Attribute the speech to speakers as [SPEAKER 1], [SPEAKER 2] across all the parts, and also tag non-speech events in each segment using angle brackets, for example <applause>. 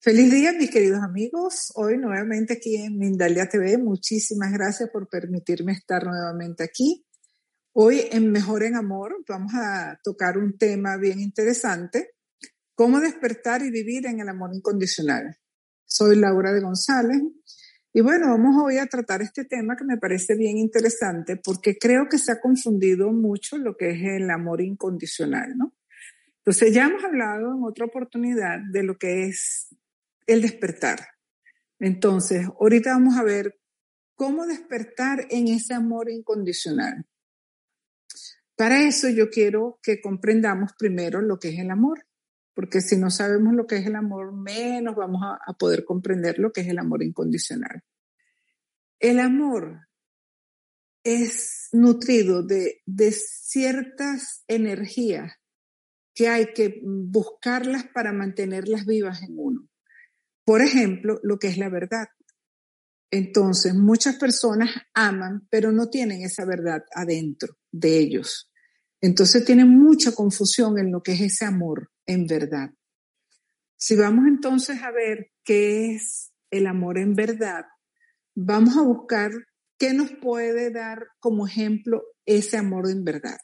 [SPEAKER 1] Feliz día, mis queridos amigos. Hoy nuevamente aquí en Mindalia TV. Muchísimas gracias por permitirme estar nuevamente aquí. Hoy en Mejor en Amor vamos a tocar un tema bien interesante, cómo despertar y vivir en el amor incondicional. Soy Laura de González y bueno, vamos hoy a tratar este tema que me parece bien interesante porque creo que se ha confundido mucho lo que es el amor incondicional, ¿no? Entonces ya hemos hablado en otra oportunidad de lo que es el despertar. Entonces, ahorita vamos a ver cómo despertar en ese amor incondicional. Para eso yo quiero que comprendamos primero lo que es el amor, porque si no sabemos lo que es el amor, menos vamos a, poder comprender lo que es el amor incondicional. El amor es nutrido de, de ciertas energías que hay que buscarlas para mantenerlas vivas en. Por ejemplo, lo que es la verdad. Entonces, muchas personas aman, pero no tienen esa verdad adentro de ellos. Entonces tienen mucha confusión en lo que es ese amor en verdad. Si vamos entonces a ver qué es el amor en verdad, vamos a buscar qué nos puede dar como ejemplo ese amor en verdad.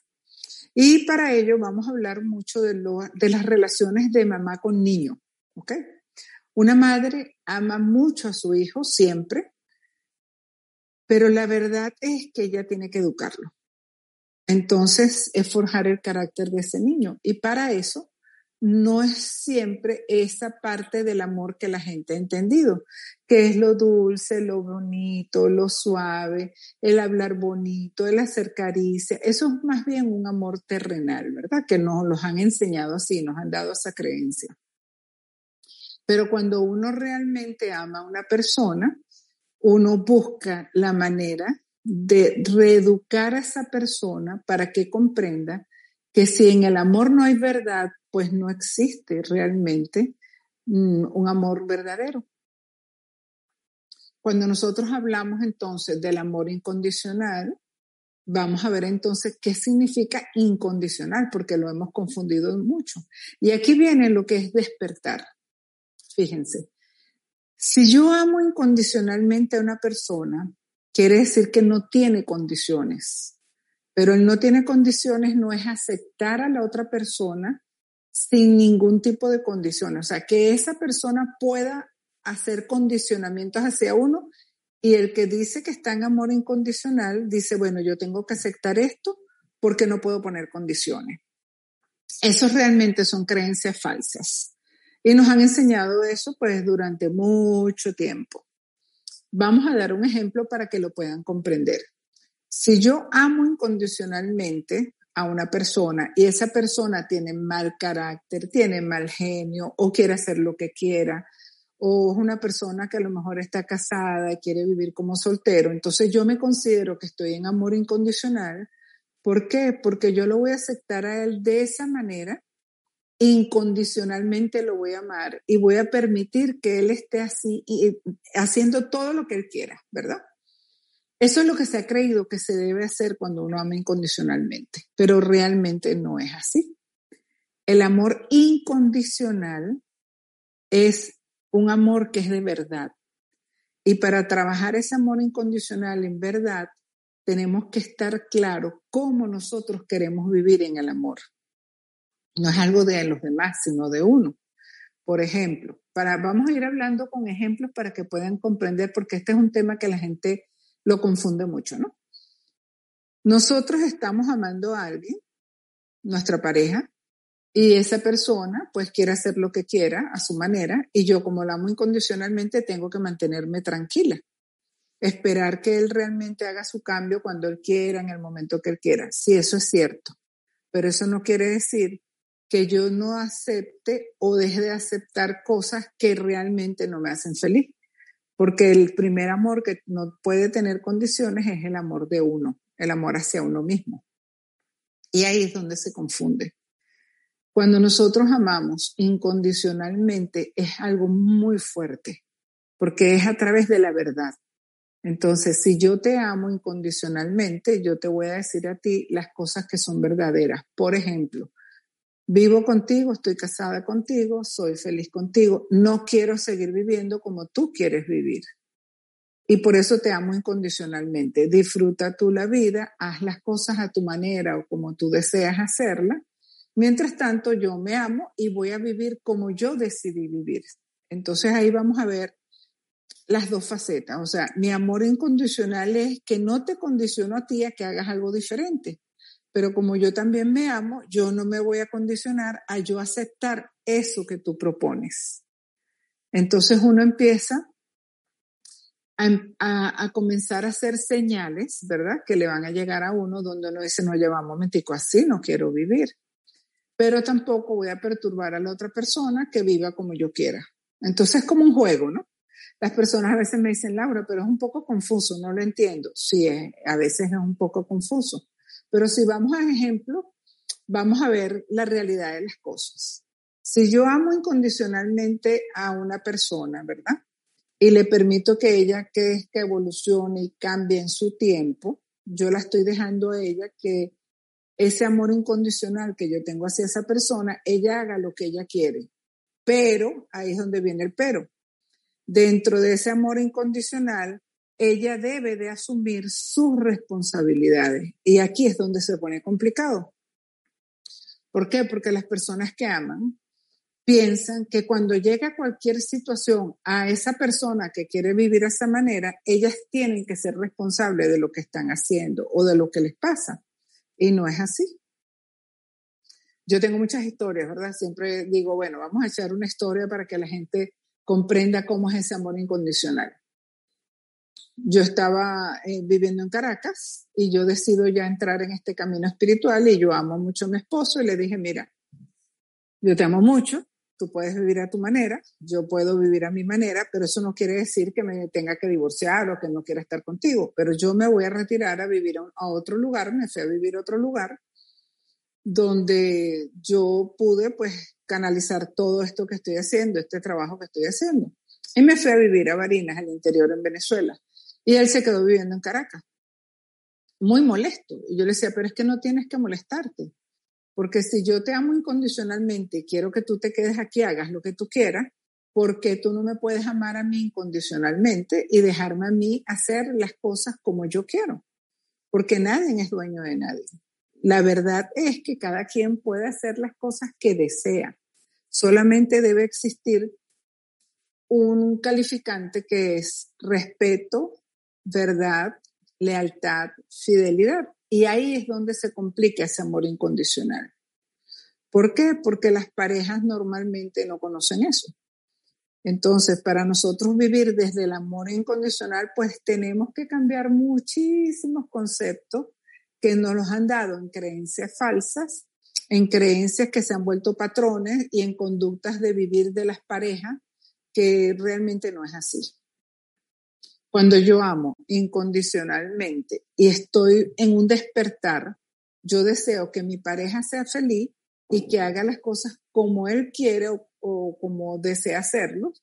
[SPEAKER 1] Y para ello vamos a hablar mucho de, de las relaciones de mamá con niño, ¿ok? Una madre ama mucho a su hijo siempre, pero la verdad es que ella tiene que educarlo. Entonces, es forjar el carácter de ese niño. Y para eso, no es siempre esa parte del amor que la gente ha entendido, que es lo dulce, lo bonito, lo suave, el hablar bonito, el hacer caricia. Eso es más bien un amor terrenal, ¿verdad? Que nos los han enseñado así, nos han dado esa creencia. Pero cuando uno realmente ama a una persona, uno busca la manera de reeducar a esa persona para que comprenda que si en el amor no hay verdad, pues no existe realmente mm, un amor verdadero. Cuando nosotros hablamos entonces del amor incondicional, vamos a ver entonces qué significa incondicional, porque lo hemos confundido mucho. Y aquí viene lo que es despertar. Fíjense, si yo amo incondicionalmente a una persona, quiere decir que no tiene condiciones. Pero el no tiene condiciones no es aceptar a la otra persona sin ningún tipo de condición. O sea, que esa persona pueda hacer condicionamientos hacia uno y el que dice que está en amor incondicional dice, bueno, yo tengo que aceptar esto porque no puedo poner condiciones. Eso realmente son creencias falsas. Y nos han enseñado eso pues durante mucho tiempo. Vamos a dar un ejemplo para que lo puedan comprender. Si yo amo incondicionalmente a una persona y esa persona tiene mal carácter, tiene mal genio o quiere hacer lo que quiera, o es una persona que a lo mejor está casada y quiere vivir como soltero, entonces yo me considero que estoy en amor incondicional. ¿Por qué? Porque yo lo voy a aceptar a él de esa manera incondicionalmente lo voy a amar y voy a permitir que él esté así y haciendo todo lo que él quiera, ¿verdad? Eso es lo que se ha creído que se debe hacer cuando uno ama incondicionalmente, pero realmente no es así. El amor incondicional es un amor que es de verdad. Y para trabajar ese amor incondicional en verdad, tenemos que estar claro cómo nosotros queremos vivir en el amor. No es algo de los demás, sino de uno. Por ejemplo, para, vamos a ir hablando con ejemplos para que puedan comprender, porque este es un tema que la gente lo confunde mucho, ¿no? Nosotros estamos amando a alguien, nuestra pareja, y esa persona pues quiere hacer lo que quiera a su manera, y yo como la amo incondicionalmente tengo que mantenerme tranquila, esperar que él realmente haga su cambio cuando él quiera, en el momento que él quiera. Sí, eso es cierto, pero eso no quiere decir que yo no acepte o deje de aceptar cosas que realmente no me hacen feliz. Porque el primer amor que no puede tener condiciones es el amor de uno, el amor hacia uno mismo. Y ahí es donde se confunde. Cuando nosotros amamos incondicionalmente es algo muy fuerte, porque es a través de la verdad. Entonces, si yo te amo incondicionalmente, yo te voy a decir a ti las cosas que son verdaderas. Por ejemplo, Vivo contigo, estoy casada contigo, soy feliz contigo, no quiero seguir viviendo como tú quieres vivir. Y por eso te amo incondicionalmente. Disfruta tú la vida, haz las cosas a tu manera o como tú deseas hacerla. Mientras tanto, yo me amo y voy a vivir como yo decidí vivir. Entonces ahí vamos a ver las dos facetas. O sea, mi amor incondicional es que no te condiciono a ti a que hagas algo diferente. Pero como yo también me amo, yo no me voy a condicionar a yo aceptar eso que tú propones. Entonces uno empieza a, comenzar a hacer señales, ¿verdad? Que le van a llegar a uno donde uno dice, no, lleva un momentico, así no quiero vivir. Pero tampoco voy a perturbar a la otra persona que viva como yo quiera. Entonces es como un juego, ¿no? Las personas a veces me dicen, Laura, pero es un poco confuso, no lo entiendo. Sí, a veces es un poco confuso. Pero si vamos a ejemplo, vamos a ver la realidad de las cosas. Si yo amo incondicionalmente a una persona, ¿verdad? Y le permito que ella que evolucione y cambie en su tiempo, yo la estoy dejando a ella que ese amor incondicional que yo tengo hacia esa persona, ella haga lo que ella quiere. Pero, ahí es donde viene el pero. Dentro de ese amor incondicional, ella debe de asumir sus responsabilidades. Y aquí es donde se pone complicado. ¿Por qué? Porque las personas que aman piensan que cuando llega cualquier situación a esa persona que quiere vivir de esa manera, ellas tienen que ser responsables de lo que están haciendo o de lo que les pasa. Y no es así. Yo tengo muchas historias, ¿verdad? Siempre digo, bueno, vamos a echar una historia para que la gente comprenda cómo es ese amor incondicional. Yo estaba eh, viviendo en Caracas y yo decido ya entrar en este camino espiritual y yo amo mucho a mi esposo y le dije, mira, yo te amo mucho, tú puedes vivir a tu manera, yo puedo vivir a mi manera, pero eso no quiere decir que me tenga que divorciar o que no quiera estar contigo, pero yo me voy a retirar a vivir a, otro lugar, me fui a vivir a otro lugar donde yo pude pues canalizar todo esto que estoy haciendo, este trabajo que estoy haciendo. Y me fui a vivir a Barinas, al interior en Venezuela. Y él se quedó viviendo en Caracas. Muy molesto. Y yo le decía, pero es que no tienes que molestarte. Porque si yo te amo incondicionalmente y quiero que tú te quedes aquí, hagas lo que tú quieras, ¿por qué tú no me puedes amar a mí incondicionalmente y dejarme a mí hacer las cosas como yo quiero? Porque nadie es dueño de nadie. La verdad es que cada quien puede hacer las cosas que desea. Solamente debe existir un calificante que es respeto, verdad, lealtad, fidelidad. Y ahí es donde se complica ese amor incondicional. ¿Por qué? Porque las parejas normalmente no conocen eso. Entonces, para nosotros vivir desde el amor incondicional, pues tenemos que cambiar muchísimos conceptos que nos los han dado en creencias falsas, en creencias que se han vuelto patrones y en conductas de vivir de las parejas que realmente no es así. Cuando yo amo incondicionalmente y estoy en un despertar, yo deseo que mi pareja sea feliz y que haga las cosas como él quiere o, como desea hacerlo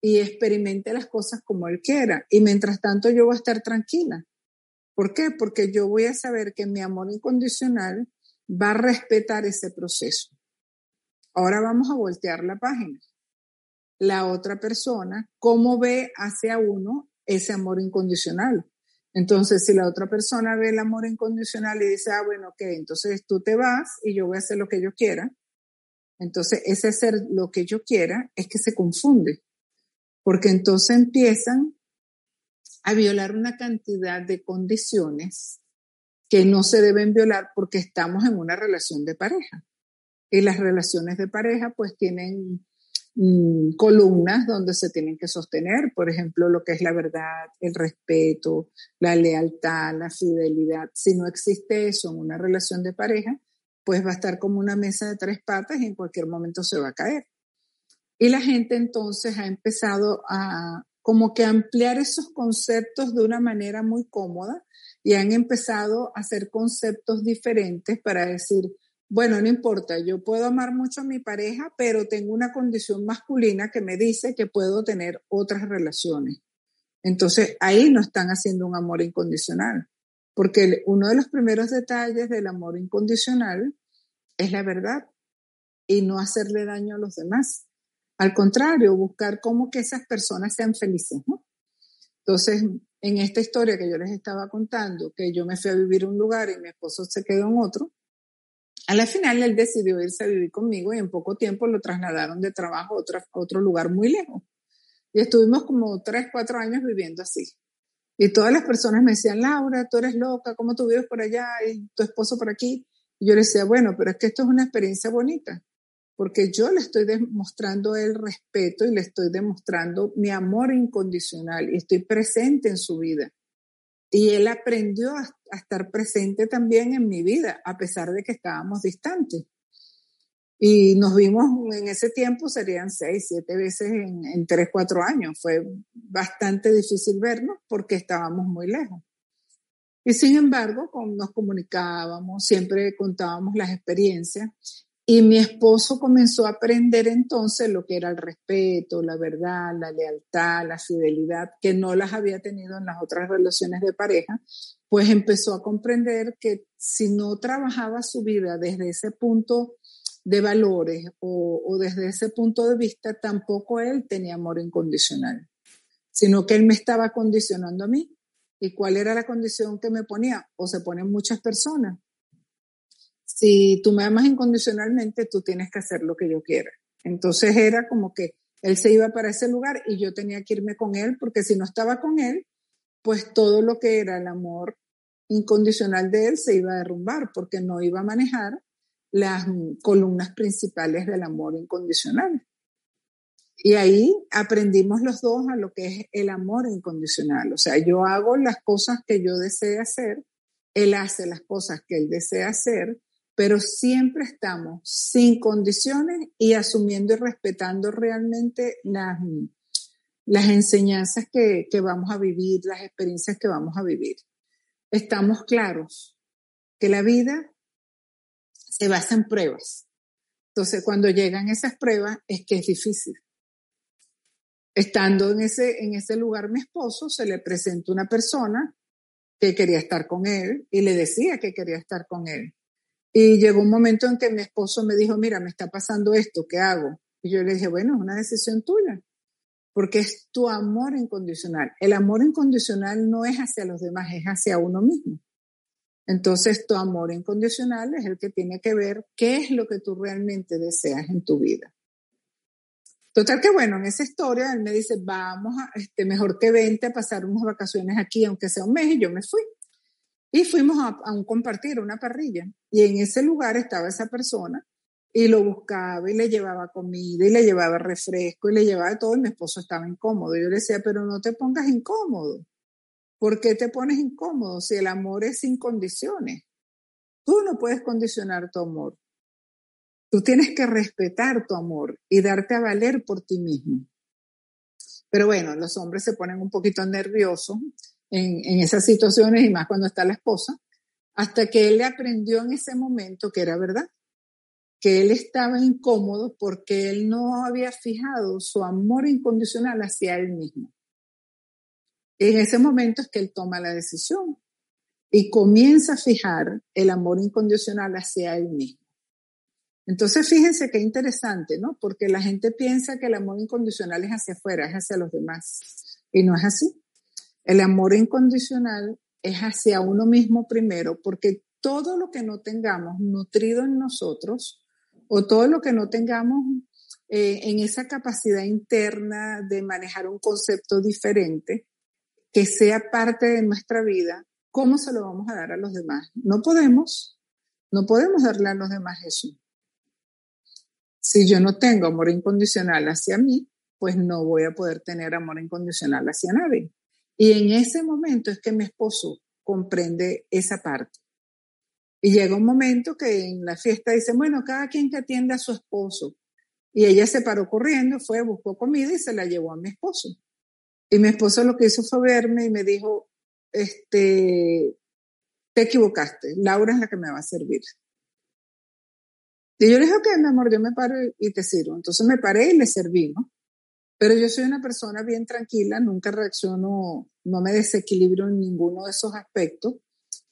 [SPEAKER 1] y experimente las cosas como él quiera. Y mientras tanto yo voy a estar tranquila. ¿Por qué? Porque yo voy a saber que mi amor incondicional va a respetar ese proceso. Ahora vamos a voltear la página. La otra persona, ¿cómo ve hacia uno ese amor incondicional. Entonces, si la otra persona ve el amor incondicional y dice, ah, bueno, ok, entonces tú te vas y yo voy a hacer lo que yo quiera, entonces ese hacer lo que yo quiera es que se confunde, porque entonces empiezan a violar una cantidad de condiciones que no se deben violar porque estamos en una relación de pareja. Y las relaciones de pareja pues tienen Mm, columnas donde se tienen que sostener, por ejemplo, lo que es la verdad, el respeto, la lealtad, la fidelidad. Si no existe eso en una relación de pareja, pues va a estar como una mesa de tres patas y en cualquier momento se va a caer. Y la gente entonces ha empezado a como que ampliar esos conceptos de una manera muy cómoda y han empezado a hacer conceptos diferentes para decir, bueno, no importa, yo puedo amar mucho a mi pareja, pero tengo una condición masculina que me dice que puedo tener otras relaciones. Entonces, ahí no están haciendo un amor incondicional, porque uno de los primeros detalles del amor incondicional es la verdad. y no hacerle daño a los demás. Al contrario, buscar cómo que esas personas sean felices, ¿no? Entonces, en esta historia que yo les estaba contando, que yo me fui a vivir un lugar y mi esposo se quedó en otro, a la final él decidió irse a vivir conmigo y en poco tiempo lo trasladaron de trabajo a otro, lugar muy lejos. Y estuvimos como tres, cuatro años viviendo así. Y todas las personas me decían, Laura, tú eres loca, ¿cómo tú vives por allá y tu esposo por aquí? Y yo le decía, bueno, pero es que esto es una experiencia bonita, porque yo le estoy demostrando el respeto y le estoy demostrando mi amor incondicional y estoy presente en su vida. Y él aprendió a, estar presente también en mi vida, a pesar de que estábamos distantes. Y nos vimos en ese tiempo, serían seis, siete veces en, en tres, cuatro años. Fue bastante difícil vernos porque estábamos muy lejos. Y sin embargo, nos comunicábamos, siempre contábamos las experiencias y mi esposo comenzó a aprender entonces lo que era el respeto, la verdad, la lealtad, la fidelidad, que no las había tenido en las otras relaciones de pareja, pues empezó a comprender que si no trabajaba su vida desde ese punto de valores o, desde ese punto de vista, tampoco él tenía amor incondicional, sino que él me estaba condicionando a mí. ¿Y cuál era la condición que me ponía? O se ponen muchas personas si tú me amas incondicionalmente, tú tienes que hacer lo que yo quiera. Entonces era como que él se iba para ese lugar y yo tenía que irme con él, porque si no estaba con él, pues todo lo que era el amor incondicional de él se iba a derrumbar, porque no iba a manejar las columnas principales del amor incondicional. Y ahí aprendimos los dos a lo que es el amor incondicional. O sea, yo hago las cosas que yo deseo hacer, él hace las cosas que él desea hacer, pero siempre estamos sin condiciones y asumiendo y respetando realmente las, las enseñanzas que, que vamos a vivir, las experiencias que vamos a vivir. Estamos claros que la vida se basa en pruebas. Entonces, cuando llegan esas pruebas, es que es difícil. Estando en ese, en ese lugar, mi esposo se le presenta una persona que quería estar con él y le decía que quería estar con él. Y llegó un momento en que mi esposo me dijo, mira, me está pasando esto, ¿qué hago? Y yo le dije, bueno, es una decisión tuya, porque es tu amor incondicional. El amor incondicional no es hacia los demás, es hacia uno mismo. Entonces, tu amor incondicional es el que tiene que ver qué es lo que tú realmente deseas en tu vida. Total que bueno, en esa historia él me dice, vamos a, este, mejor que vente a pasar unas vacaciones aquí, aunque sea un mes, y yo me fui. Y fuimos a, un compartir, una parrilla. Y en ese lugar estaba esa persona y lo buscaba y le llevaba comida y le llevaba refresco y le llevaba todo y mi esposo estaba incómodo. Yo le decía, pero no te pongas incómodo. ¿Por qué te pones incómodo si el amor es sin condiciones? Tú no puedes condicionar tu amor. Tú tienes que respetar tu amor y darte a valer por ti mismo. Pero bueno, los hombres se ponen un poquito nerviosos en, esas situaciones y más cuando está la esposa, hasta que él le aprendió en ese momento que era verdad, que él estaba incómodo porque él no había fijado su amor incondicional hacia él mismo. En ese momento es que él toma la decisión y comienza a fijar el amor incondicional hacia él mismo. Entonces, fíjense qué interesante, ¿no? Porque la gente piensa que el amor incondicional es hacia afuera, es hacia los demás. Y no es así. El amor incondicional es hacia uno mismo primero, porque todo lo que no tengamos nutrido en nosotros o todo lo que no tengamos eh, en esa capacidad interna de manejar un concepto diferente, que sea parte de nuestra vida, ¿cómo se lo vamos a dar a los demás? No podemos, no podemos darle a los demás eso. Si yo no tengo amor incondicional hacia mí, pues no voy a poder tener amor incondicional hacia nadie. Y en ese momento es que mi esposo comprende esa parte. Y llega un momento que en la fiesta dice, bueno, cada quien que atienda a su esposo. Y ella se paró corriendo, fue, buscó comida y se la llevó a mi esposo. Y mi esposo lo que hizo fue verme y me dijo, este, te equivocaste, Laura es la que me va a servir. Y yo le dije, ok, mi amor, yo me paro y te sirvo. Entonces me paré y le serví, ¿no? Pero yo soy una persona bien tranquila, nunca reacciono, no me desequilibro en ninguno de esos aspectos.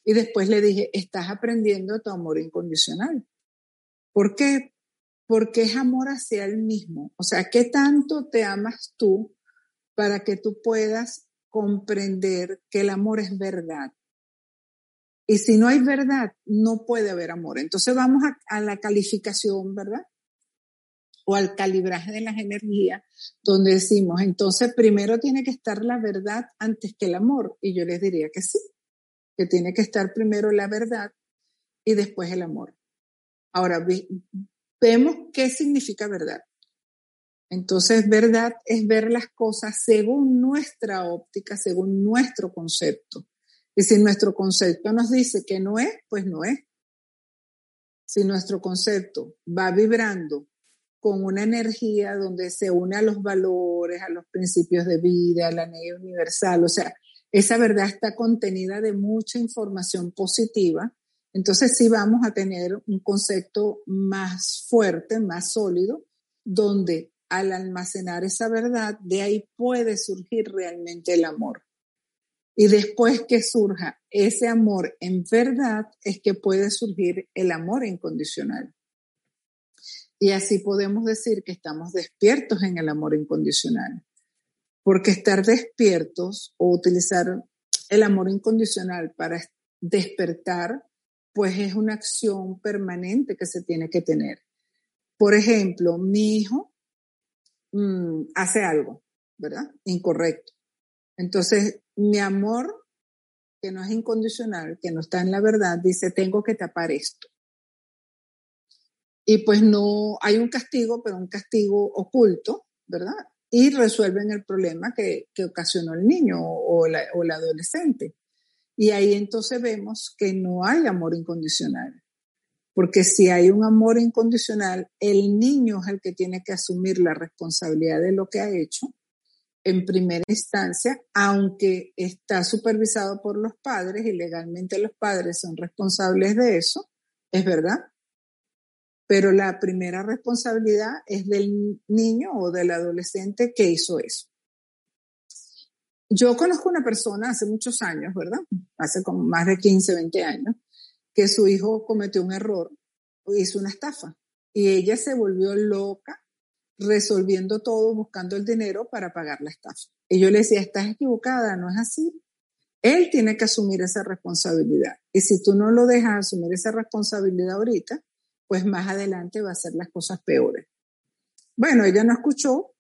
[SPEAKER 1] Y después le dije, estás aprendiendo tu amor incondicional. ¿Por qué? porque es amor hacia él mismo. O sea, ¿qué tanto te amas tú para que tú puedas comprender que el amor es verdad? Y si no hay verdad, no puede haber amor. Entonces vamos a la calificación, ¿verdad? O al calibraje de las energías, donde decimos, entonces primero tiene que estar la verdad antes que el amor. Y yo les diría que sí, que tiene que estar primero la verdad y después el amor. Ahora, vemos qué significa verdad. Entonces, verdad es ver las cosas según nuestra óptica, según nuestro concepto. Y si nuestro concepto nos dice que no es, pues no es. Si nuestro concepto va vibrando con una energía donde se une a los valores, a los principios de vida, a la ley universal, o sea, esa verdad está contenida de mucha información positiva, entonces sí vamos a tener un concepto más fuerte, más sólido, donde al almacenar esa verdad, de ahí puede surgir realmente el amor. Y después que surja ese amor en verdad, es que puede surgir el amor incondicional. Y así podemos decir que estamos despiertos en el amor incondicional. Porque estar despiertos o utilizar el amor incondicional para despertar pues es una acción permanente que se tiene que tener. Por ejemplo, mi hijo mm, hace algo, ¿verdad? Incorrecto. Entonces, mi amor, que no es incondicional, que no está en la verdad, dice, tengo que tapar esto. Y pues no, hay un castigo, pero un castigo oculto, ¿verdad? Y resuelven el problema que, ocasionó el niño o, o el adolescente. Y ahí entonces vemos que no hay amor incondicional. Porque si hay un amor incondicional, el niño es el que tiene que asumir la responsabilidad de lo que ha hecho en primera instancia, aunque está supervisado por los padres y legalmente los padres son responsables de eso, es verdad. Pero la primera responsabilidad es del niño o del adolescente que hizo eso. Yo conozco una persona hace muchos años, ¿verdad? Hace como más de 15, 20 años, que su hijo cometió un error, hizo una estafa y ella se volvió loca resolviendo todo, buscando el dinero para pagar la estafa. Y yo le decía, estás equivocada, no es así. Él tiene que asumir esa responsabilidad. Y si tú no lo dejas asumir esa responsabilidad ahorita, pues más adelante va a ser las cosas peores. Bueno, ella no escuchó,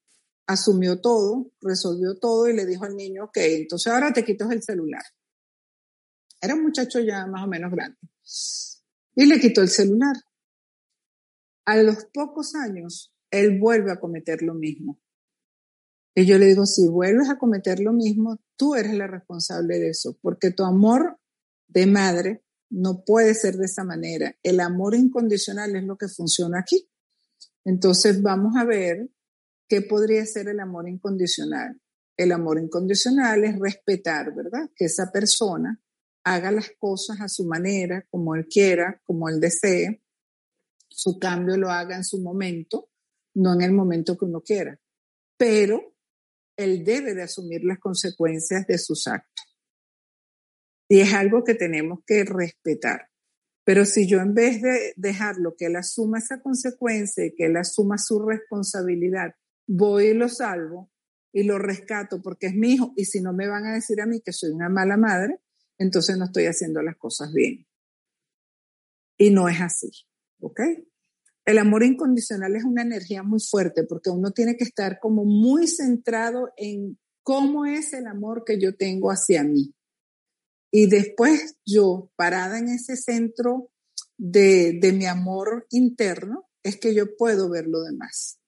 [SPEAKER 1] asumió todo, resolvió todo y le dijo al niño, ok, entonces ahora te quitas el celular. Era un muchacho ya más o menos grande. Y le quitó el celular. A los pocos años, él vuelve a cometer lo mismo. Y yo le digo, si vuelves a cometer lo mismo, tú eres la responsable de eso, porque tu amor de madre no puede ser de esa manera. El amor incondicional es lo que funciona aquí. Entonces vamos a ver ¿Qué podría ser el amor incondicional? El amor incondicional es respetar, ¿verdad? Que esa persona haga las cosas a su manera, como él quiera, como él desee. Su cambio lo haga en su momento, no en el momento que uno quiera. Pero él debe de asumir las consecuencias de sus actos. Y es algo que tenemos que respetar. Pero si yo en vez de dejarlo que él asuma esa consecuencia y que él asuma su responsabilidad voy y lo salvo y lo rescato porque es mi hijo y si no me van a decir a mí que soy una mala madre, entonces no estoy haciendo las cosas bien. Y no es así, ¿ok? El amor incondicional es una energía muy fuerte porque uno tiene que estar como muy centrado en cómo es el amor que yo tengo hacia mí. Y después yo, parada en ese centro de, mi amor interno, es que yo puedo ver lo demás.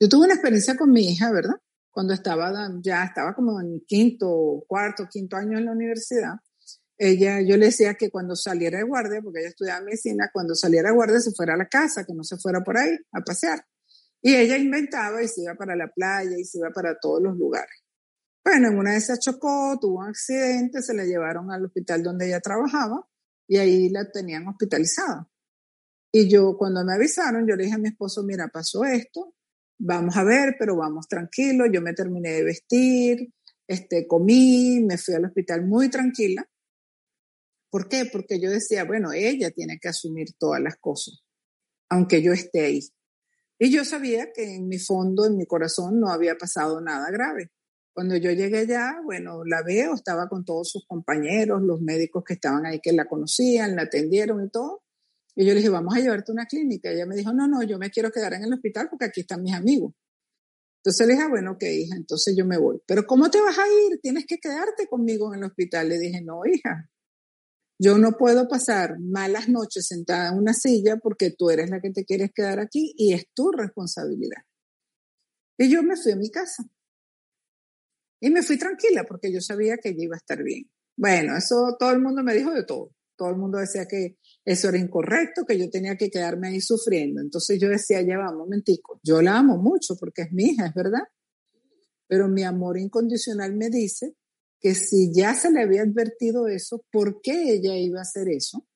[SPEAKER 1] Yo tuve una experiencia con mi hija, ¿verdad? Cuando estaba, ya estaba como en quinto, cuarto, quinto año en la universidad. Ella, yo le decía que cuando saliera de guardia, porque ella estudiaba medicina, cuando saliera de guardia se fuera a la casa, que no se fuera por ahí a pasear. Y ella inventaba y se iba para la playa y se iba para todos los lugares. Bueno, en una de esas chocó, tuvo un accidente, se la llevaron al hospital donde ella trabajaba y ahí la tenían hospitalizada. Y yo, cuando me avisaron, yo le dije a mi esposo, mira, pasó esto, vamos a ver, pero vamos tranquilo, yo me terminé de vestir, este, comí, me fui al hospital muy tranquila. ¿Por qué? Porque yo decía, bueno, ella tiene que asumir todas las cosas. aunque yo esté ahí. Y yo sabía que en mi fondo, en mi corazón, no había pasado nada grave. Cuando yo llegué allá, bueno, la veo, estaba con todos sus compañeros, los médicos que estaban ahí que la conocían, la atendieron y todo. Y yo le dije, vamos a llevarte a una clínica. Y ella me dijo, no, no, yo me quiero quedar en el hospital porque aquí están mis amigos. Entonces le dije, ah, bueno, ok, hija, entonces yo me voy. Pero ¿cómo te vas a ir? Tienes que quedarte conmigo en el hospital. Le dije, no, hija, yo no puedo pasar malas noches sentada en una silla porque tú eres la que te quieres quedar aquí y es tu responsabilidad. Y yo me fui a mi casa. Y me fui tranquila porque yo sabía que ella iba a estar bien. Bueno, eso todo el mundo me dijo de todo. Todo el mundo decía que eso era incorrecto, que yo tenía que quedarme ahí sufriendo. Entonces yo decía, ya va, un momentico, yo la amo mucho porque es mi hija, es verdad. Pero mi amor incondicional me dice que si ya se le había advertido eso, ¿por qué ella iba a hacer eso?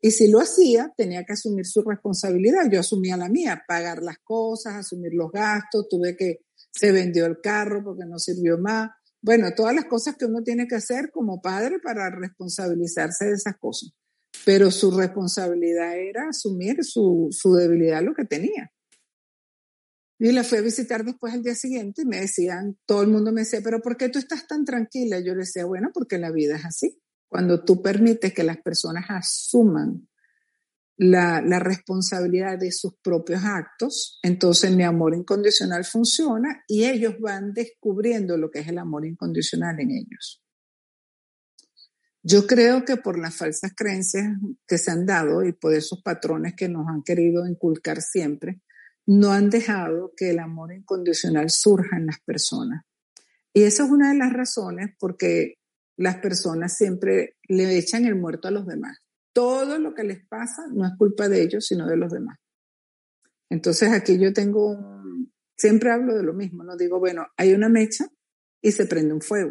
[SPEAKER 1] Y si lo hacía, tenía que asumir su responsabilidad. Yo asumía la mía, pagar las cosas, asumir los gastos, tuve que, se vendió el carro porque no sirvió más. Bueno, todas las cosas que uno tiene que hacer como padre para responsabilizarse de esas cosas. Pero su responsabilidad era asumir su, su debilidad, lo que tenía. Y la fui a visitar después el día siguiente y me decían, todo el mundo me decía, pero ¿por qué tú estás tan tranquila? Yo le decía, bueno, porque la vida es así. Cuando tú permites que las personas asuman la, responsabilidad de sus propios actos, entonces mi amor incondicional funciona y ellos van descubriendo lo que es el amor incondicional en ellos. Yo creo que por las falsas creencias que se han dado y por esos patrones que nos han querido inculcar siempre, no han dejado que el amor incondicional surja en las personas. Y esa es una de las razones porque las personas siempre le echan el muerto a los demás todo lo que les pasa no es culpa de ellos, sino de los demás. Entonces aquí yo tengo, un, siempre hablo de lo mismo, no digo, bueno, hay una mecha y se prende un fuego.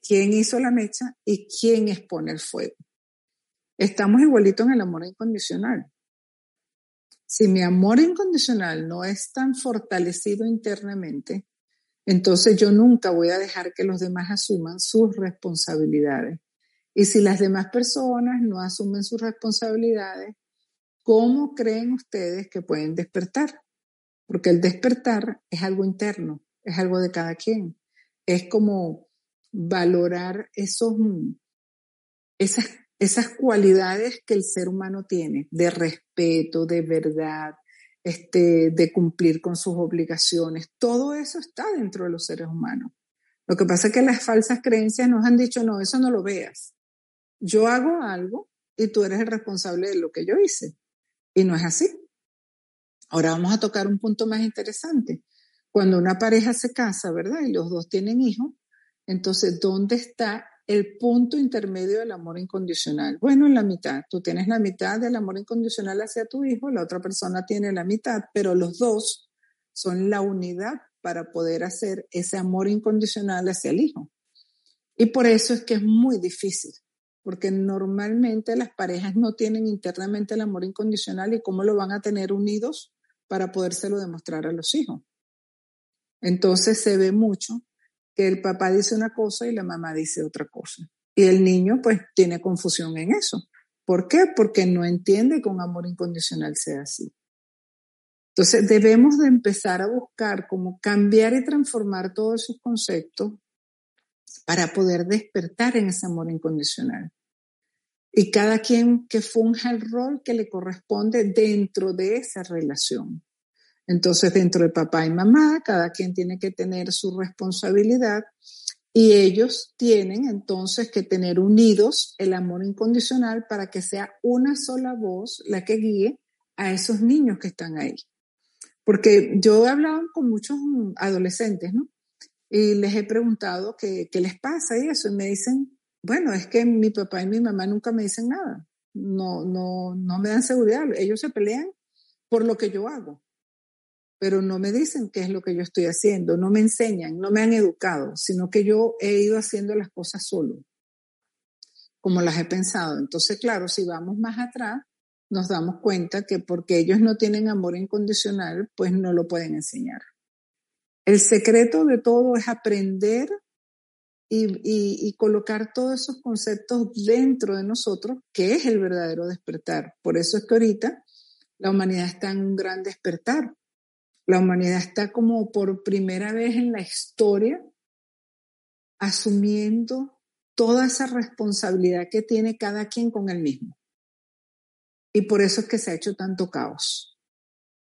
[SPEAKER 1] ¿Quién hizo la mecha y quién expone el fuego? Estamos igualitos en el amor incondicional. Si mi amor incondicional no es tan fortalecido internamente, entonces yo nunca voy a dejar que los demás asuman sus responsabilidades. Y si las demás personas no asumen sus responsabilidades, ¿cómo creen ustedes que pueden despertar? Porque el despertar es algo interno, es algo de cada quien. Es como valorar esos, esas, esas cualidades que el ser humano tiene, de respeto, de verdad, este, de cumplir con sus obligaciones. Todo eso está dentro de los seres humanos. Lo que pasa es que las falsas creencias nos han dicho, no, eso no lo veas yo hago algo y tú eres el responsable de lo que yo hice. Y no es así. Ahora vamos a tocar un punto más interesante. Cuando una pareja se casa, ¿verdad? Y los dos tienen hijos, entonces, ¿dónde está el punto intermedio del amor incondicional? Bueno, en la mitad. Tú tienes la mitad del amor incondicional hacia tu hijo, la otra persona tiene la mitad, pero los dos son la unidad para poder hacer ese amor incondicional hacia el hijo. Y por eso es que es muy difícil porque normalmente las parejas no tienen internamente el amor incondicional y cómo lo van a tener unidos para podérselo demostrar a los hijos. Entonces se ve mucho que el papá dice una cosa y la mamá dice otra cosa. Y el niño pues tiene confusión en eso. ¿Por qué? Porque no entiende que un amor incondicional sea así. Entonces debemos de empezar a buscar cómo cambiar y transformar todos esos conceptos para poder despertar en ese amor incondicional. Y cada quien que funja el rol que le corresponde dentro de esa relación. Entonces, dentro de papá y mamá, cada quien tiene que tener su responsabilidad y ellos tienen entonces que tener unidos el amor incondicional para que sea una sola voz la que guíe a esos niños que están ahí. Porque yo he hablado con muchos adolescentes, ¿no? Y les he preguntado qué, qué les pasa y eso, y me dicen, bueno, es que mi papá y mi mamá nunca me dicen nada, no, no, no me dan seguridad, ellos se pelean por lo que yo hago, pero no me dicen qué es lo que yo estoy haciendo, no me enseñan, no me han educado, sino que yo he ido haciendo las cosas solo, como las he pensado. Entonces, claro, si vamos más atrás, nos damos cuenta que porque ellos no tienen amor incondicional, pues no lo pueden enseñar. El secreto de todo es aprender y, colocar todos esos conceptos dentro de nosotros, que es el verdadero despertar. Por eso es que ahorita la humanidad está en un gran despertar. La humanidad está como por primera vez en la historia asumiendo toda esa responsabilidad que tiene cada quien con el mismo. Y por eso es que se ha hecho tanto caos.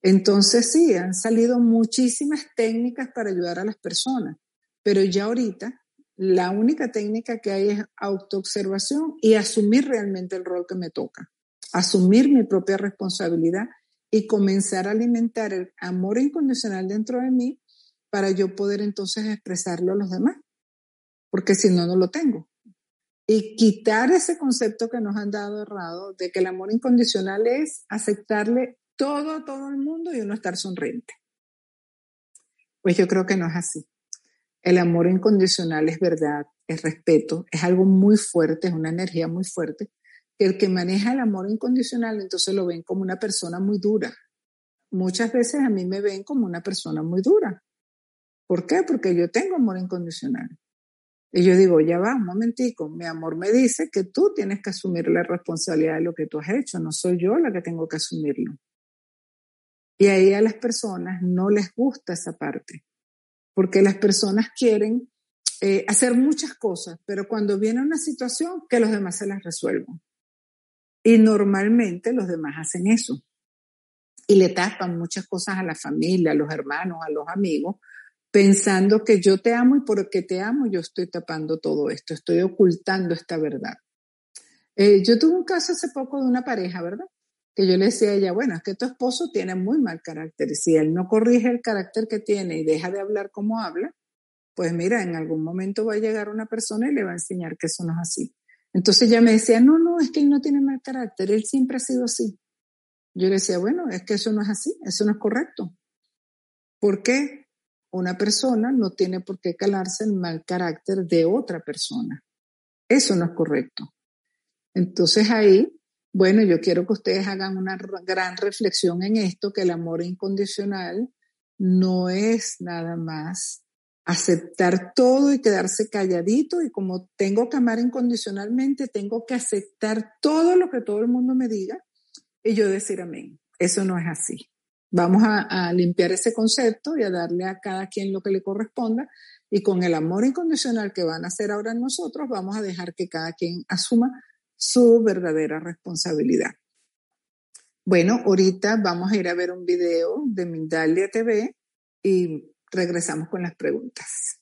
[SPEAKER 1] Entonces sí, han salido muchísimas técnicas para ayudar a las personas, pero ya ahorita la única técnica que hay es autoobservación y asumir realmente el rol que me toca, asumir mi propia responsabilidad y comenzar a alimentar el amor incondicional dentro de mí para yo poder entonces expresarlo a los demás, porque si no, no lo tengo. Y quitar ese concepto que nos han dado errado de que el amor incondicional es aceptarle todo todo el mundo y uno estar sonriente. Pues yo creo que no es así. El amor incondicional es verdad, es respeto, es algo muy fuerte, es una energía muy fuerte, el que maneja el amor incondicional entonces lo ven como una persona muy dura. Muchas veces a mí me ven como una persona muy dura. ¿Por qué? Porque yo tengo amor incondicional. Y yo digo, ya va, un momentico, mi amor me dice que tú tienes que asumir la responsabilidad de lo que tú has hecho, no soy yo la que tengo que asumirlo. Y ahí a las personas no les gusta esa parte, porque las personas quieren eh, hacer muchas cosas, pero cuando viene una situación, que los demás se las resuelvan. Y normalmente los demás hacen eso. Y le tapan muchas cosas a la familia, a los hermanos, a los amigos, pensando que yo te amo y porque te amo yo estoy tapando todo esto, estoy ocultando esta verdad. Eh, yo tuve un caso hace poco de una pareja, ¿verdad? Que yo le decía a ella, bueno, es que tu esposo tiene muy mal carácter si él no corrige el carácter que tiene y deja de hablar como habla, pues mira, en algún momento va a llegar una persona y le va a enseñar que eso no es así. Entonces ella me decía, no, no, es que él no tiene mal carácter, él siempre ha sido así. Yo le decía, bueno, es que eso no es así, eso no es correcto. ¿Por qué? Una persona no tiene por qué calarse el mal carácter de otra persona. Eso no es correcto. Entonces ahí, bueno, yo quiero que ustedes hagan una gran reflexión en esto, que el amor incondicional no es nada más aceptar todo y quedarse calladito y como tengo que amar incondicionalmente, tengo que aceptar todo lo que todo el mundo me diga y yo decir amén. Eso no es así. Vamos a, limpiar ese concepto y a darle a cada quien lo que le corresponda y con el amor incondicional que van a hacer ahora nosotros, vamos a dejar que cada quien asuma su verdadera responsabilidad. Bueno, ahorita vamos a ir a ver un video de Mindalia TV y regresamos con las preguntas.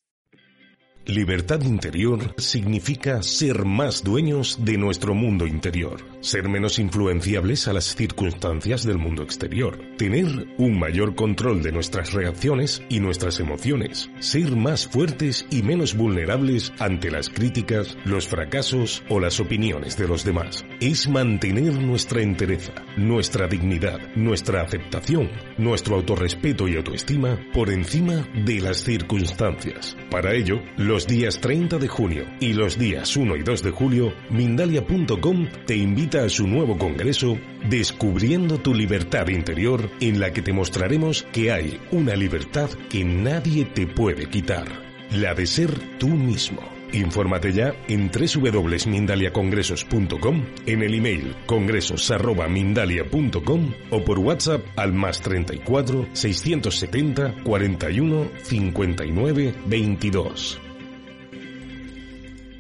[SPEAKER 2] Libertad interior significa ser más dueños de nuestro mundo interior, ser menos influenciables a las circunstancias del mundo exterior, tener un mayor control de nuestras reacciones y nuestras emociones, ser más fuertes y menos vulnerables ante las críticas, los fracasos o las opiniones de los demás. Es mantener nuestra entereza, nuestra dignidad, nuestra aceptación, nuestro autorrespeto y autoestima por encima de las circunstancias. Para ello, los los días 30 de junio y los días 1 y 2 de julio, Mindalia.com te invita a su nuevo congreso Descubriendo tu libertad interior, en la que te mostraremos que hay una libertad que nadie te puede quitar, la de ser tú mismo. Infórmate ya en www.mindaliacongresos.com, en el email congresos.mindalia.com o por WhatsApp al más 34 670 41 59 22.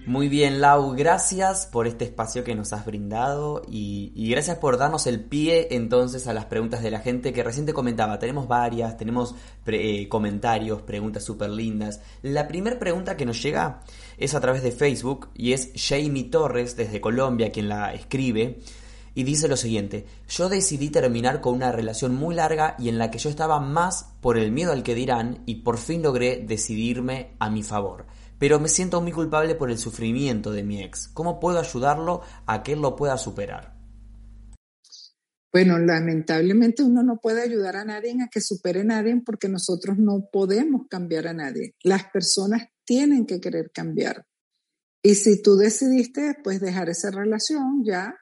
[SPEAKER 3] Muy bien, Lau, gracias por este espacio que nos has brindado y, gracias por darnos el pie entonces a las preguntas de la gente que recién te comentaba. Tenemos varias, tenemos eh, comentarios, preguntas súper lindas. La primera pregunta que nos llega es a través de Facebook y es Jamie Torres desde Colombia quien la escribe y dice lo siguiente, yo decidí terminar con una relación muy larga y en la que yo estaba más por el miedo al que dirán y por fin logré decidirme a mi favor pero me siento muy culpable por el sufrimiento de mi ex. ¿Cómo puedo ayudarlo a que él lo pueda superar?
[SPEAKER 1] Bueno, lamentablemente uno no puede ayudar a nadie a que supere a nadie porque nosotros no podemos cambiar a nadie. Las personas tienen que querer cambiar. Y si tú decidiste pues dejar esa relación, ya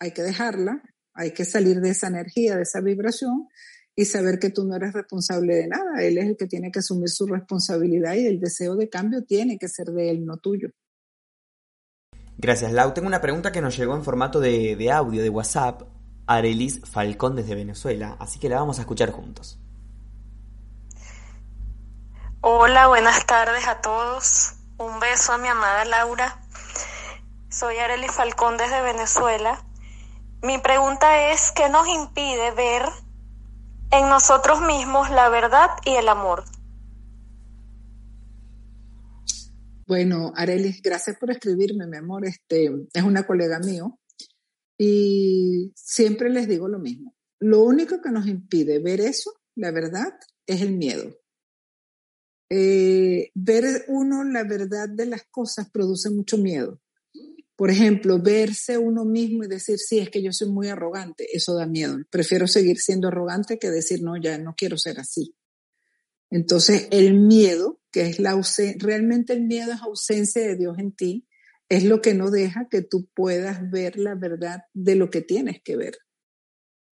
[SPEAKER 1] hay que dejarla, hay que salir de esa energía, de esa vibración y saber que tú no eres responsable de nada. Él es el que tiene que asumir su responsabilidad y el deseo de cambio tiene que ser de él, no tuyo.
[SPEAKER 3] Gracias, Lau. Tengo una pregunta que nos llegó en formato de, audio, de WhatsApp, Arelis Falcón desde Venezuela, así que la vamos a escuchar juntos.
[SPEAKER 4] Hola, buenas tardes a todos. Un beso a mi amada Laura. Soy Arelis Falcón desde Venezuela. Mi pregunta es, ¿qué nos impide ver en nosotros mismos la verdad y el amor?
[SPEAKER 1] Bueno, Arelis, gracias por escribirme, mi amor. Este es una colega mío y siempre les digo lo mismo. Lo único que nos impide ver eso, la verdad, es el miedo. Eh, ver uno la verdad de las cosas produce mucho miedo. Por ejemplo, verse uno mismo y decir, sí, es que yo soy muy arrogante, eso da miedo. Prefiero seguir siendo arrogante que decir, no, ya no quiero ser así. Entonces, el miedo, que es la ausencia, realmente el miedo es ausencia de Dios en ti, es lo que no deja que tú puedas ver la verdad de lo que tienes que ver.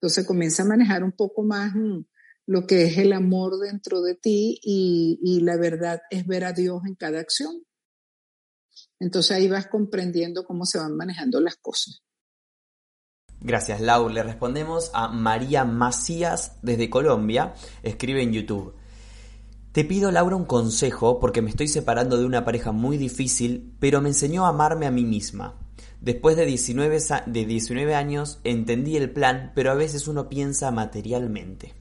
[SPEAKER 1] Entonces comienza a manejar un poco más mm, lo que es el amor dentro de ti y, y la verdad es ver a Dios en cada acción. Entonces ahí vas comprendiendo cómo se van manejando las cosas.
[SPEAKER 3] Gracias, Lau. Le respondemos a María Macías desde Colombia. Escribe en YouTube. Te pido, Laura, un consejo porque me estoy separando de una pareja muy difícil, pero me enseñó a amarme a mí misma. Después de 19, de 19 años entendí el plan, pero a veces uno piensa materialmente.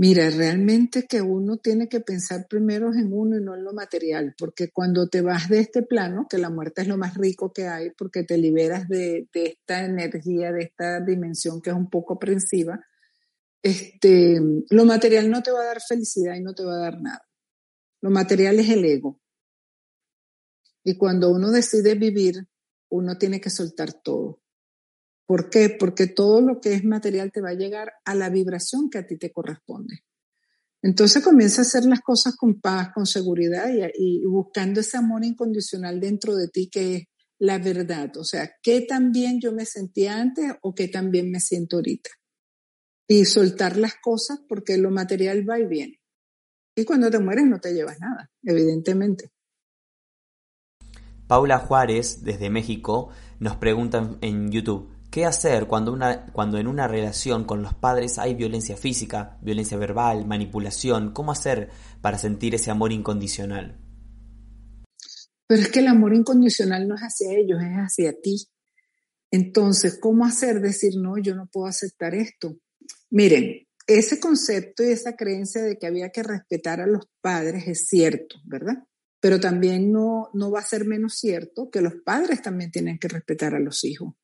[SPEAKER 1] Mira, realmente que uno tiene que pensar primero en uno y no en lo material, porque cuando te vas de este plano, que la muerte es lo más rico que hay, porque te liberas de, esta energía, de esta dimensión que es un poco aprensiva, este, lo material no te va a dar felicidad y no te va a dar nada. Lo material es el ego. Y cuando uno decide vivir, uno tiene que soltar todo. ¿Por qué? Porque todo lo que es material te va a llegar a la vibración que a ti te corresponde. Entonces comienza a hacer las cosas con paz, con seguridad y, buscando ese amor incondicional dentro de ti que es la verdad. O sea, ¿qué tan bien yo me sentía antes o qué tan bien me siento ahorita? y soltar las cosas porque lo material va y viene. Y cuando te mueres no te llevas nada, evidentemente.
[SPEAKER 3] Paula Juárez, desde México, nos pregunta en YouTube, ¿qué hacer cuando, una, cuando en una relación con los padres hay violencia física, violencia verbal, manipulación? ¿Cómo hacer para sentir ese amor incondicional?
[SPEAKER 1] Pero es que el amor incondicional no es hacia ellos, es hacia ti. Entonces, ¿cómo hacer decir, no, yo no puedo aceptar esto? Miren, ese concepto y esa creencia de que había que respetar a los padres es cierto, ¿verdad? Pero también no, no va a ser menos cierto que los padres también tienen que respetar a los hijos.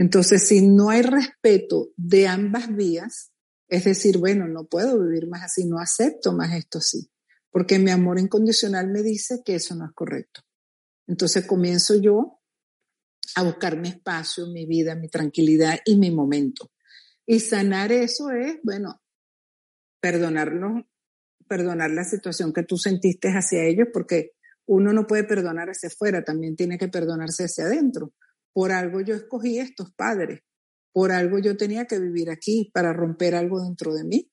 [SPEAKER 1] Entonces, si no hay respeto de ambas vías, es decir, bueno, no puedo vivir más así, no acepto más esto así, porque mi amor incondicional me dice que eso no es correcto. Entonces comienzo yo a buscar mi espacio, mi vida, mi tranquilidad y mi momento. Y sanar eso es, bueno, perdonarlo, perdonar la situación que tú sentiste hacia ellos, porque uno no puede perdonar hacia afuera, también tiene que perdonarse hacia adentro. Por algo yo escogí estos padres, por algo yo tenía que vivir aquí para romper algo dentro de mí.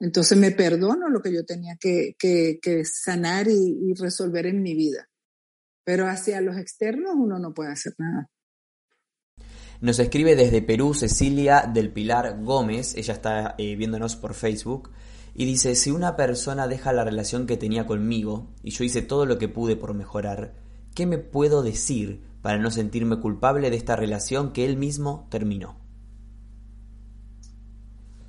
[SPEAKER 1] Entonces me perdono lo que yo tenía que, que, sanar y, y resolver en mi vida. Pero hacia los externos uno no puede hacer nada.
[SPEAKER 3] Nos escribe desde Perú Cecilia del Pilar Gómez, ella está eh, viéndonos por Facebook, y dice, si una persona deja la relación que tenía conmigo y yo hice todo lo que pude por mejorar, ¿qué me puedo decir para no sentirme culpable de esta relación que él mismo terminó?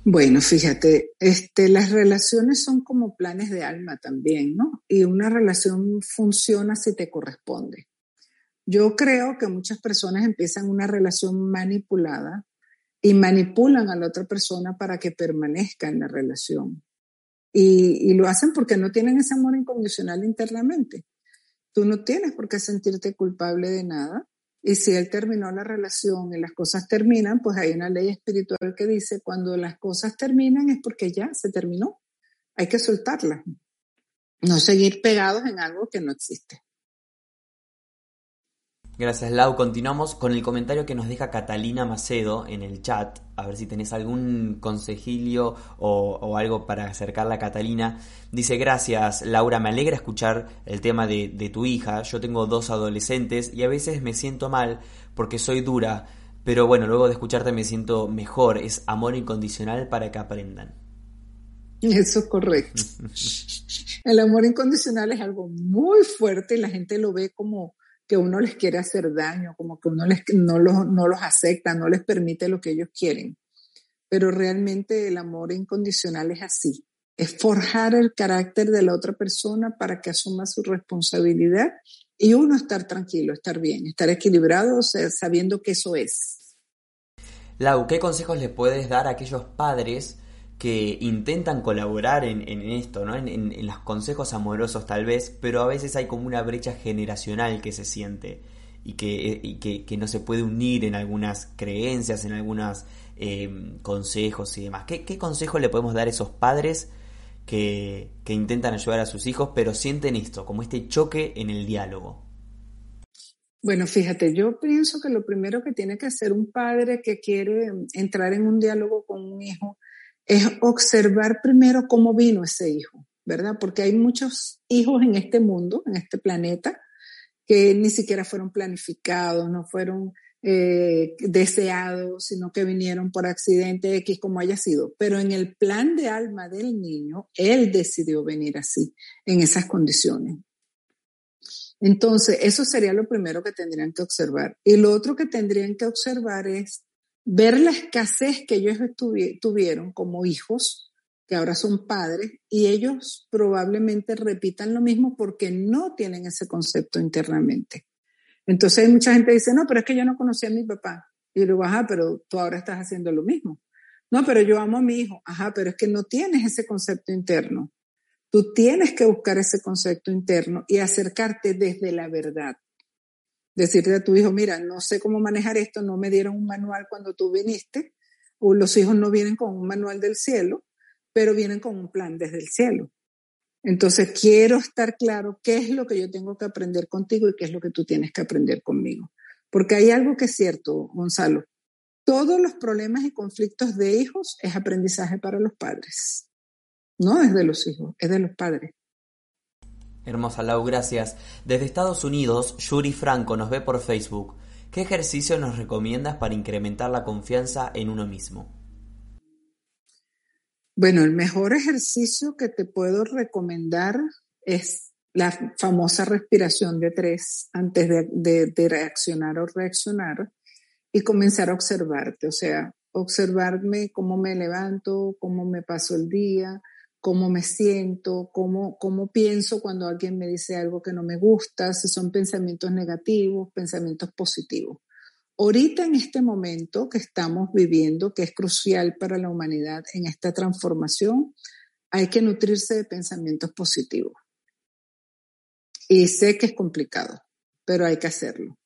[SPEAKER 1] Bueno, fíjate, este, las relaciones son como planes de alma también, ¿no? Y una relación funciona si te corresponde. Yo creo que muchas personas empiezan una relación manipulada y manipulan a la otra persona para que permanezca en la relación. Y, lo hacen porque no tienen ese amor incondicional internamente. Tú no tienes por qué sentirte culpable de nada. Y si él terminó la relación y las cosas terminan, pues hay una ley espiritual que dice, cuando las cosas terminan es porque ya se terminó. Hay que soltarlas. No seguir pegados en algo que no existe.
[SPEAKER 3] Gracias, Lau. Continuamos con el comentario que nos deja Catalina Macedo en el chat. A ver si tenés algún consejilio o, algo para acercarla a Catalina. Dice, gracias, Laura. Me alegra escuchar el tema de, de tu hija. Yo tengo dos adolescentes y a veces me siento mal porque soy dura. pero bueno, luego de escucharte me siento mejor, es amor incondicional para que aprendan. <laughs>
[SPEAKER 1] Eso es correcto. <laughs> El amor incondicional es algo muy fuerte y la gente lo ve como que uno les quiere hacer daño, como que uno les, no, los, no los acepta, no les permite lo que ellos quieren. Pero realmente el amor incondicional es así. Es forjar el carácter de la otra persona para que asuma su responsabilidad y uno estar tranquilo, estar bien, estar equilibrado, o sabiendo que eso es.
[SPEAKER 3] Lau, ¿qué consejos le puedes dar a aquellos padres que intentan colaborar en, esto, ¿no? En, los consejos amorosos tal vez, pero a veces hay como una brecha generacional que se siente y que, que, no se puede unir en algunas creencias, en algunos eh, consejos y demás. ¿Qué, ¿Qué consejo le podemos dar a esos padres que, intentan ayudar a sus hijos, pero sienten esto, como este choque en el diálogo?
[SPEAKER 1] Bueno, fíjate, yo pienso que lo primero que tiene que hacer un padre que quiere entrar en un diálogo con un hijo es observar primero cómo vino ese hijo, ¿verdad? Porque hay muchos hijos en este mundo, en este planeta, que ni siquiera fueron planificados, no fueron eh, deseados, sino que vinieron por accidente X, como haya sido. Pero en el plan de alma del niño, él decidió venir así, en esas condiciones. Entonces, eso sería lo primero que tendrían que observar. Y lo otro que tendrían que observar es ver la escasez que ellos tuvieron como hijos, que ahora son padres, y ellos probablemente repitan lo mismo porque no tienen ese concepto internamente. Entonces mucha gente dice, no, pero es que yo no conocía a mi papá. Y yo digo, ajá, pero tú ahora estás haciendo lo mismo. No, pero yo amo a mi hijo. Ajá, pero es que no tienes ese concepto interno. Tú tienes que buscar ese concepto interno y acercarte desde la verdad. Decirle a tu hijo, mira, no sé cómo manejar esto, no me dieron un manual cuando tú viniste, o los hijos no vienen con un manual del cielo, pero vienen con un plan desde el cielo. Entonces, quiero estar claro qué es lo que yo tengo que aprender contigo y qué es lo que tú tienes que aprender conmigo. Porque hay algo que es cierto, Gonzalo. Todos los problemas y conflictos de hijos es aprendizaje para los padres. No es de los hijos, es de los padres.
[SPEAKER 3] Hermosa Lau, gracias. Desde Estados Unidos, Yuri Franco nos ve por Facebook. ¿Qué ejercicio nos recomiendas para incrementar la confianza en uno mismo?
[SPEAKER 1] Bueno, el mejor ejercicio que te puedo recomendar es la famosa respiración de tres antes de, reaccionar o reaccionar y comenzar a observarte, o sea, observarme cómo me levanto, cómo me paso el día, cómo me siento, cómo, cómo pienso cuando alguien me dice algo que no me gusta, si son pensamientos negativos, pensamientos positivos. Ahorita en este momento que estamos viviendo, que es crucial para la humanidad en esta transformación, hay que nutrirse de pensamientos positivos. Y sé que es complicado, pero hay que hacerlo.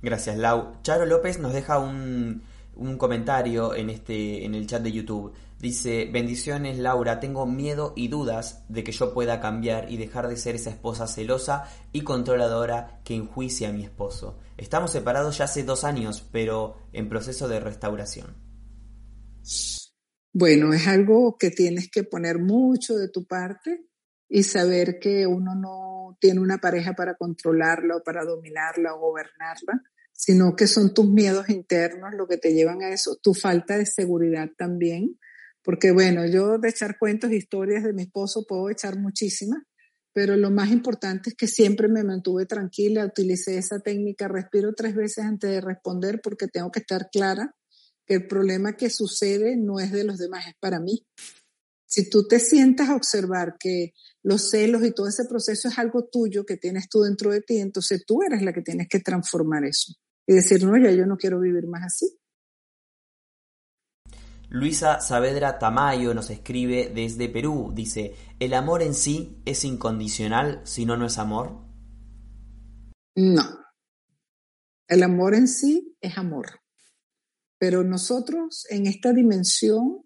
[SPEAKER 3] Gracias, Lau. Charo López nos deja un, un comentario en, este, en el chat de YouTube. Dice, bendiciones Laura, tengo miedo y dudas de que yo pueda cambiar y dejar de ser esa esposa celosa y controladora que enjuicia a mi esposo. Estamos separados ya hace dos años, pero en proceso de restauración.
[SPEAKER 1] Bueno, es algo que tienes que poner mucho de tu parte y saber que uno no tiene una pareja para controlarla o para dominarla o gobernarla, sino que son tus miedos internos lo que te llevan a eso, tu falta de seguridad también porque bueno, yo de echar cuentos, historias de mi esposo puedo echar muchísimas, pero lo más importante es que siempre me mantuve tranquila, utilicé esa técnica, respiro tres veces antes de responder porque tengo que estar clara que el problema que sucede no es de los demás, es para mí. Si tú te sientas a observar que los celos y todo ese proceso es algo tuyo que tienes tú dentro de ti, entonces tú eres la que tienes que transformar eso y decir, no, ya yo no quiero vivir más así.
[SPEAKER 3] Luisa Saavedra Tamayo nos escribe desde Perú. Dice, ¿el amor en sí es incondicional si no no es amor?
[SPEAKER 1] No. El amor en sí es amor. Pero nosotros en esta dimensión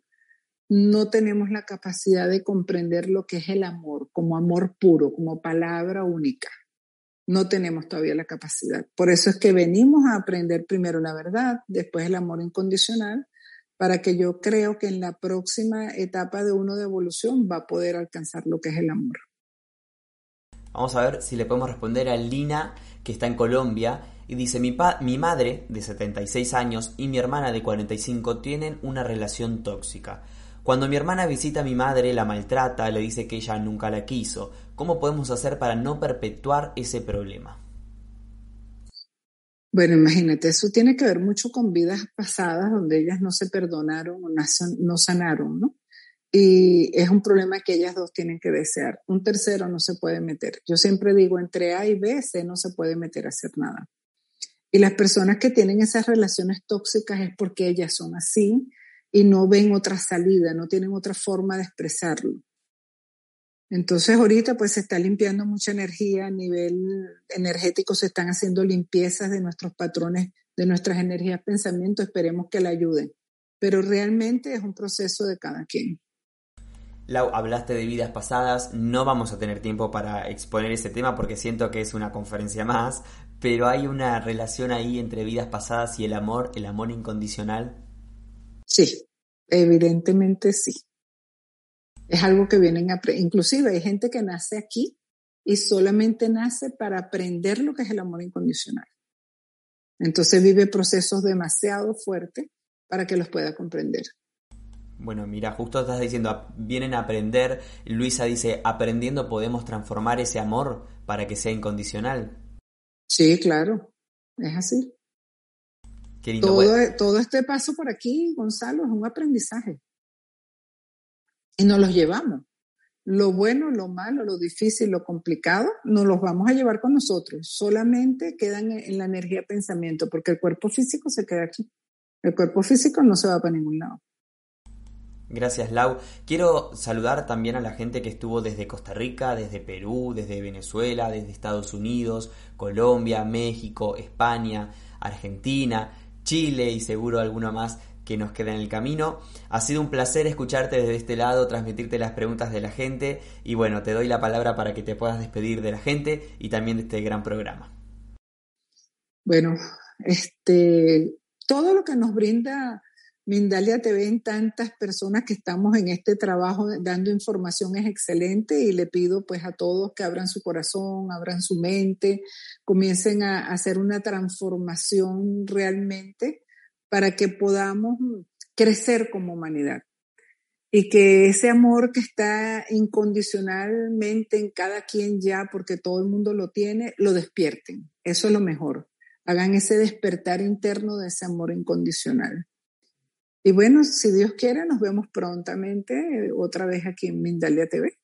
[SPEAKER 1] no tenemos la capacidad de comprender lo que es el amor como amor puro, como palabra única. No tenemos todavía la capacidad. Por eso es que venimos a aprender primero la verdad, después el amor incondicional para que yo creo que en la próxima etapa de uno de evolución va a poder alcanzar lo que es el amor.
[SPEAKER 3] Vamos a ver si le podemos responder a Lina, que está en Colombia. y dice, mi, mi madre de 76 años y mi hermana de 45 tienen una relación tóxica. Cuando mi hermana visita a mi madre, la maltrata, le dice que ella nunca la quiso. ¿Cómo podemos hacer para no perpetuar ese problema?
[SPEAKER 1] Bueno, imagínate, eso tiene que ver mucho con vidas pasadas donde ellas no se perdonaron o no sanaron, ¿no? Y es un problema que ellas dos tienen que desear. Un tercero no se puede meter. Yo siempre digo, entre A y B, C no se puede meter a hacer nada. Y las personas que tienen esas relaciones tóxicas es porque ellas son así y no ven otra salida, no tienen otra forma de expresarlo. Entonces ahorita pues se está limpiando mucha energía a nivel energético, se están haciendo limpiezas de nuestros patrones, de nuestras energías, pensamientos, esperemos que la ayuden. Pero realmente es un proceso de cada quien.
[SPEAKER 3] Lau, hablaste de vidas pasadas, no vamos a tener tiempo para exponer ese tema porque siento que es una conferencia más, pero hay una relación ahí entre vidas pasadas y el amor, el amor incondicional.
[SPEAKER 1] Sí, evidentemente sí. Es algo que vienen a... Inclusive hay gente que nace aquí y solamente nace para aprender lo que es el amor incondicional. Entonces vive procesos demasiado fuertes para que los pueda comprender.
[SPEAKER 3] Bueno, mira, justo estás diciendo, vienen a aprender. Luisa dice, aprendiendo podemos transformar ese amor para que sea incondicional.
[SPEAKER 1] Sí, claro, es así. todo, todo este paso por aquí, Gonzalo, es un aprendizaje. Y nos los llevamos. Lo bueno, lo malo, lo difícil, lo complicado, nos los vamos a llevar con nosotros. Solamente quedan en la energía pensamiento, porque el cuerpo físico se queda aquí. El cuerpo físico no se va para ningún lado.
[SPEAKER 3] Gracias, Lau. Quiero saludar también a la gente que estuvo desde Costa Rica, desde Perú, desde Venezuela, desde Estados Unidos, Colombia, México, España, Argentina, Chile y seguro alguno más que nos queda en el camino. Ha sido un placer escucharte desde este lado, transmitirte las preguntas de la gente y bueno, te doy la palabra para que te puedas despedir de la gente y también de este gran programa.
[SPEAKER 1] Bueno, este, todo lo que nos brinda Mindalia TV en tantas personas que estamos en este trabajo dando información es excelente y le pido pues a todos que abran su corazón, abran su mente, comiencen a hacer una transformación realmente para que podamos crecer como humanidad y que ese amor que está incondicionalmente en cada quien ya, porque todo el mundo lo tiene, lo despierten. Eso es lo mejor. Hagan ese despertar interno de ese amor incondicional. Y bueno, si Dios quiere, nos vemos prontamente eh, otra vez aquí en Mindalia TV.